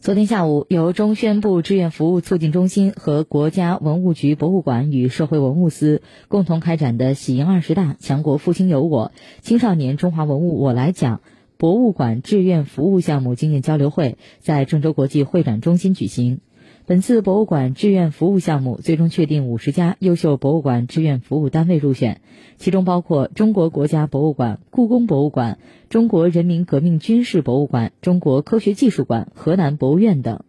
昨天下午，由中宣部志愿服务促进中心和国家文物局博物馆与社会文物司共同开展的“喜迎二十大，强国复兴有我”青少年中华文物我来讲博物馆志愿服务项目经验交流会在郑州国际会展中心举行。本次博物馆志愿服务项目最终确定五十家优秀博物馆志愿服务单位入选，其中包括中国国家博物馆、故宫博物馆、中国人民革命军事博物馆、中国科学技术馆、河南博物院等。